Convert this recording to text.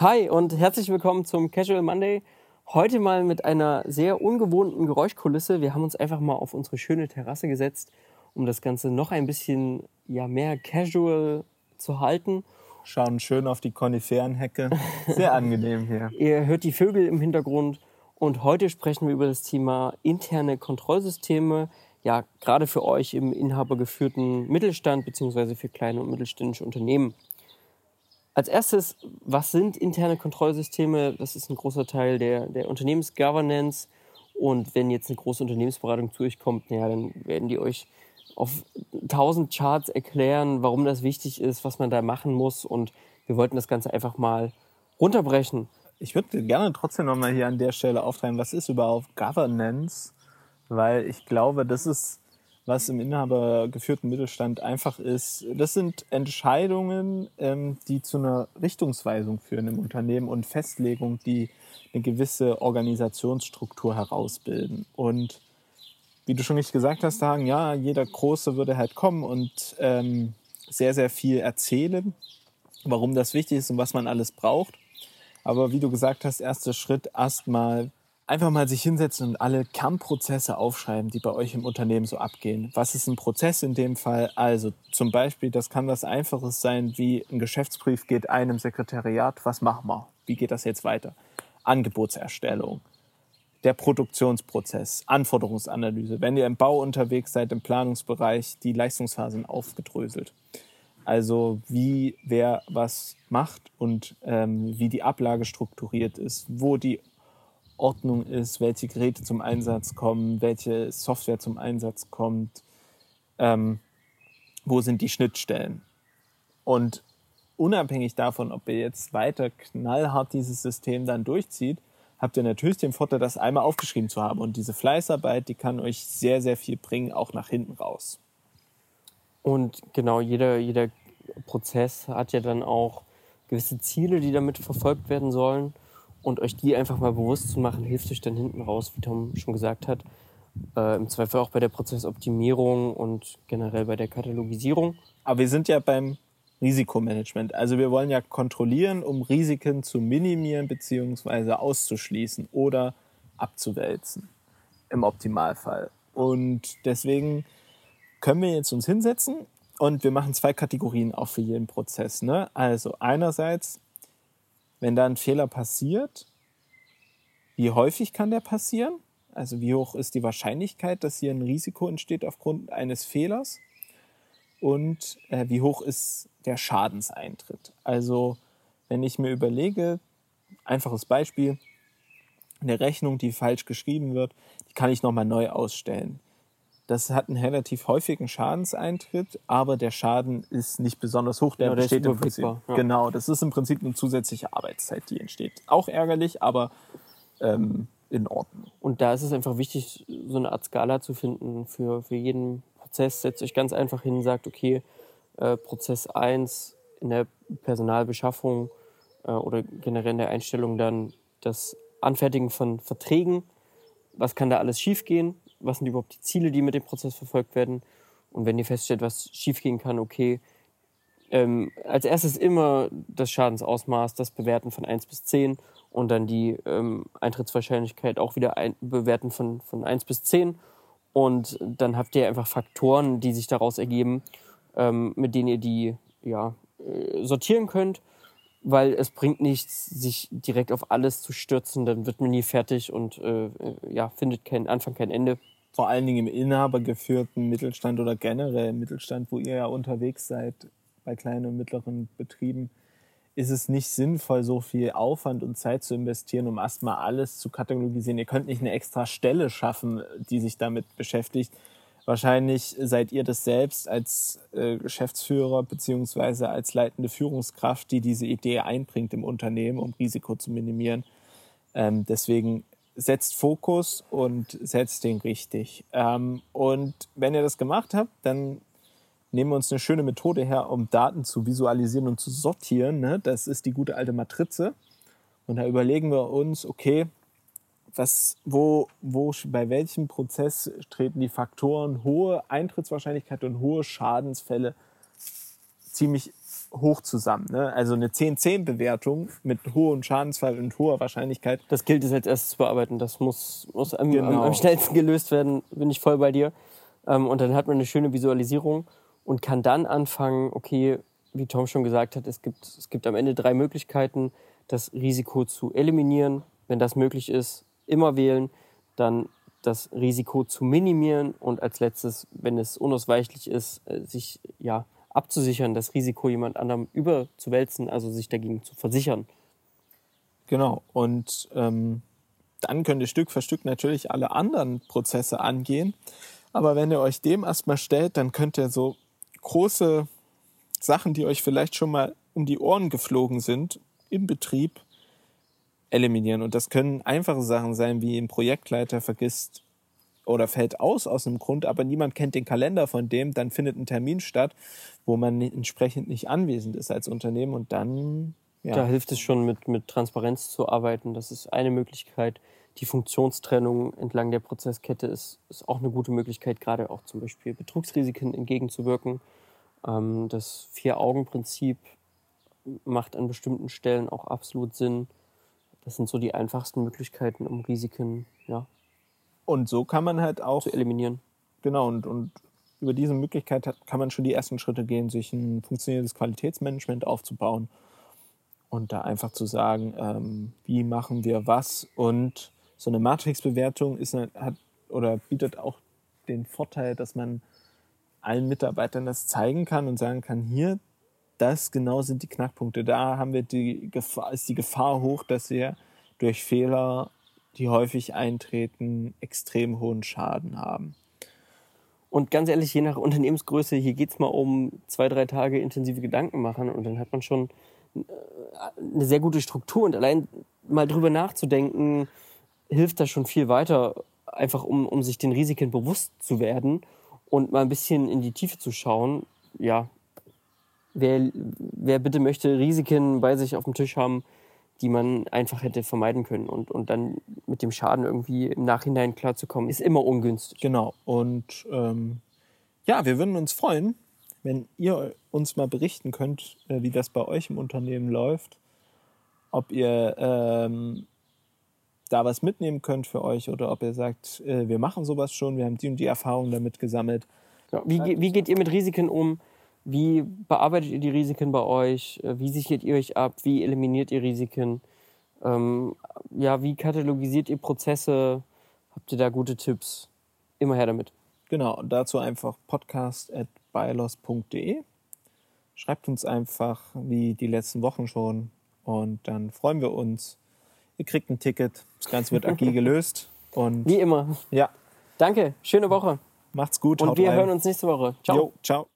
Hi und herzlich willkommen zum Casual Monday. Heute mal mit einer sehr ungewohnten Geräuschkulisse. Wir haben uns einfach mal auf unsere schöne Terrasse gesetzt, um das Ganze noch ein bisschen ja, mehr casual zu halten. Schauen schön auf die Koniferenhecke. Sehr angenehm hier. Ihr hört die Vögel im Hintergrund und heute sprechen wir über das Thema interne Kontrollsysteme. Ja, gerade für euch im inhabergeführten Mittelstand beziehungsweise für kleine und mittelständische Unternehmen. Als erstes, was sind interne Kontrollsysteme? Das ist ein großer Teil der, der Unternehmensgovernance. Und wenn jetzt eine große Unternehmensberatung zu euch kommt, ja, dann werden die euch auf tausend Charts erklären, warum das wichtig ist, was man da machen muss. Und wir wollten das Ganze einfach mal runterbrechen. Ich würde gerne trotzdem nochmal hier an der Stelle auftreiben, was ist überhaupt Governance? Weil ich glaube, das ist was im inhabergeführten Mittelstand einfach ist. Das sind Entscheidungen, ähm, die zu einer Richtungsweisung führen im Unternehmen und Festlegung, die eine gewisse Organisationsstruktur herausbilden. Und wie du schon nicht gesagt hast, Hagen, ja, jeder Große würde halt kommen und ähm, sehr, sehr viel erzählen, warum das wichtig ist und was man alles braucht. Aber wie du gesagt hast, erster Schritt erstmal einfach mal sich hinsetzen und alle Kernprozesse aufschreiben, die bei euch im Unternehmen so abgehen. Was ist ein Prozess in dem Fall? Also zum Beispiel, das kann was Einfaches sein, wie ein Geschäftsbrief geht einem Sekretariat. Was machen wir? Wie geht das jetzt weiter? Angebotserstellung, der Produktionsprozess, Anforderungsanalyse. Wenn ihr im Bau unterwegs seid, im Planungsbereich, die Leistungsphasen aufgedröselt. Also wie wer was macht und ähm, wie die Ablage strukturiert ist, wo die Ordnung ist, welche Geräte zum Einsatz kommen, welche Software zum Einsatz kommt, ähm, wo sind die Schnittstellen. Und unabhängig davon, ob ihr jetzt weiter knallhart dieses System dann durchzieht, habt ihr natürlich den Vorteil, das einmal aufgeschrieben zu haben. Und diese Fleißarbeit, die kann euch sehr, sehr viel bringen, auch nach hinten raus. Und genau, jeder, jeder Prozess hat ja dann auch gewisse Ziele, die damit verfolgt werden sollen. Und euch die einfach mal bewusst zu machen, hilft euch dann hinten raus, wie Tom schon gesagt hat. Äh, Im Zweifel auch bei der Prozessoptimierung und generell bei der Katalogisierung. Aber wir sind ja beim Risikomanagement. Also wir wollen ja kontrollieren, um Risiken zu minimieren bzw. auszuschließen oder abzuwälzen im Optimalfall. Und deswegen können wir jetzt uns hinsetzen und wir machen zwei Kategorien auch für jeden Prozess. Ne? Also einerseits wenn da ein Fehler passiert, wie häufig kann der passieren? Also wie hoch ist die Wahrscheinlichkeit, dass hier ein Risiko entsteht aufgrund eines Fehlers? Und äh, wie hoch ist der Schadenseintritt? Also wenn ich mir überlege, einfaches Beispiel, eine Rechnung, die falsch geschrieben wird, die kann ich nochmal neu ausstellen. Das hat einen relativ häufigen Schadenseintritt, aber der Schaden ist nicht besonders hoch. Der genau, besteht im Prinzip. Ja. Genau, das ist im Prinzip eine zusätzliche Arbeitszeit, die entsteht. Auch ärgerlich, aber ähm, in Ordnung. Und da ist es einfach wichtig, so eine Art Skala zu finden für, für jeden Prozess. Setzt euch ganz einfach hin und sagt, okay, äh, Prozess 1 in der Personalbeschaffung äh, oder generell in der Einstellung dann das Anfertigen von Verträgen. Was kann da alles schiefgehen? Was sind überhaupt die Ziele, die mit dem Prozess verfolgt werden. Und wenn ihr feststellt, was schiefgehen kann, okay, ähm, als erstes immer das Schadensausmaß, das Bewerten von 1 bis 10 und dann die ähm, Eintrittswahrscheinlichkeit auch wieder ein, bewerten von, von 1 bis 10. Und dann habt ihr einfach Faktoren, die sich daraus ergeben, ähm, mit denen ihr die ja, äh, sortieren könnt weil es bringt nichts, sich direkt auf alles zu stürzen, dann wird man nie fertig und äh, äh, ja, findet keinen Anfang, kein Ende. Vor allen Dingen im inhabergeführten Mittelstand oder generell im Mittelstand, wo ihr ja unterwegs seid, bei kleinen und mittleren Betrieben, ist es nicht sinnvoll, so viel Aufwand und Zeit zu investieren, um erstmal alles zu katalogisieren. Ihr könnt nicht eine extra Stelle schaffen, die sich damit beschäftigt, Wahrscheinlich seid ihr das selbst als äh, Geschäftsführer beziehungsweise als leitende Führungskraft, die diese Idee einbringt im Unternehmen, um Risiko zu minimieren. Ähm, deswegen setzt Fokus und setzt den richtig. Ähm, und wenn ihr das gemacht habt, dann nehmen wir uns eine schöne Methode her, um Daten zu visualisieren und zu sortieren. Ne? Das ist die gute alte Matrize. Und da überlegen wir uns, okay, was, wo, wo, bei welchem Prozess treten die Faktoren hohe Eintrittswahrscheinlichkeit und hohe Schadensfälle ziemlich hoch zusammen. Ne? Also eine 10-10-Bewertung mit hohem Schadensfall und hoher Wahrscheinlichkeit. Das gilt es als erstes zu bearbeiten. Das muss, muss am, Genau. am, am schnellsten gelöst werden. Bin ich voll bei dir. Ähm, und dann hat man eine schöne Visualisierung und kann dann anfangen, okay, wie Tom schon gesagt hat, es gibt, es gibt am Ende drei Möglichkeiten, das Risiko zu eliminieren. Wenn das möglich ist, immer wählen. Dann das Risiko zu minimieren und als letztes, wenn es unausweichlich ist, äh, sich ja abzusichern, das Risiko jemand anderem überzuwälzen, also sich dagegen zu versichern. Genau. Und ähm, dann könnt ihr Stück für Stück natürlich alle anderen Prozesse angehen. Aber wenn ihr euch dem erstmal stellt, dann könnt ihr so große Sachen, die euch vielleicht schon mal um die Ohren geflogen sind, im Betrieb eliminieren. Und das können einfache Sachen sein, wie ein Projektleiter vergisst oder fällt aus aus einem Grund, aber niemand kennt den Kalender von dem, dann findet ein Termin statt, wo man entsprechend nicht anwesend ist als Unternehmen und dann ja, Da hilft es schon, mit, mit Transparenz zu arbeiten. Das ist eine Möglichkeit. Die Funktionstrennung entlang der Prozesskette ist, ist auch eine gute Möglichkeit, gerade auch zum Beispiel Betrugsrisiken entgegenzuwirken. Ähm, das Vier-Augen-Prinzip macht an bestimmten Stellen auch absolut Sinn. Das sind so die einfachsten Möglichkeiten, um Risiken ja, und so kann man halt auch zu eliminieren. Genau, und, und über diese Möglichkeit hat, kann man schon die ersten Schritte gehen, sich ein funktionierendes Qualitätsmanagement aufzubauen und da einfach zu sagen, ähm, wie machen wir was. Und so eine Matrixbewertung ist, eine- hat oder bietet auch den Vorteil, dass man allen Mitarbeitern das zeigen kann und sagen kann, hier, das genau sind die Knackpunkte. Da haben wir die Gefahr, ist die Gefahr hoch, dass wir durch Fehler, die häufig eintreten, extrem hohen Schaden haben. Und ganz ehrlich, je nach Unternehmensgröße, hier geht's mal um zwei, drei Tage intensive Gedanken machen und dann hat man schon äh, eine sehr gute Struktur und allein mal drüber nachzudenken, hilft da schon viel weiter, einfach um, um sich den Risiken bewusst zu werden und mal ein bisschen in die Tiefe zu schauen. Ja, wer, wer bitte möchte Risiken bei sich auf dem Tisch haben, die man einfach hätte vermeiden können und, und dann mit dem Schaden irgendwie im Nachhinein klarzukommen, ist immer ungünstig. Genau. Und ähm, ja, wir würden uns freuen, wenn ihr uns mal berichten könnt, äh, wie das bei euch im Unternehmen läuft. Ob ihr ähm, da was mitnehmen könnt für euch oder ob ihr sagt, äh, wir machen sowas schon, wir haben die und die Erfahrungen damit gesammelt. Ja, wie, wie geht ihr mit Risiken um? Wie bearbeitet ihr die Risiken bei euch? Äh, Wie sichert ihr euch ab? Wie eliminiert ihr Risiken? Ähm, ja, wie katalogisiert ihr Prozesse? Habt ihr da gute Tipps? Immer her damit. Genau, und dazu einfach podcast.bylos.de. Schreibt uns einfach wie die letzten Wochen schon und dann freuen wir uns. Ihr kriegt ein Ticket, das Ganze wird agil gelöst und Wie immer. ja, Danke, schöne Woche. macht's gut. Und wir rein. hören uns nächste Woche. Ciao. Jo, ciao.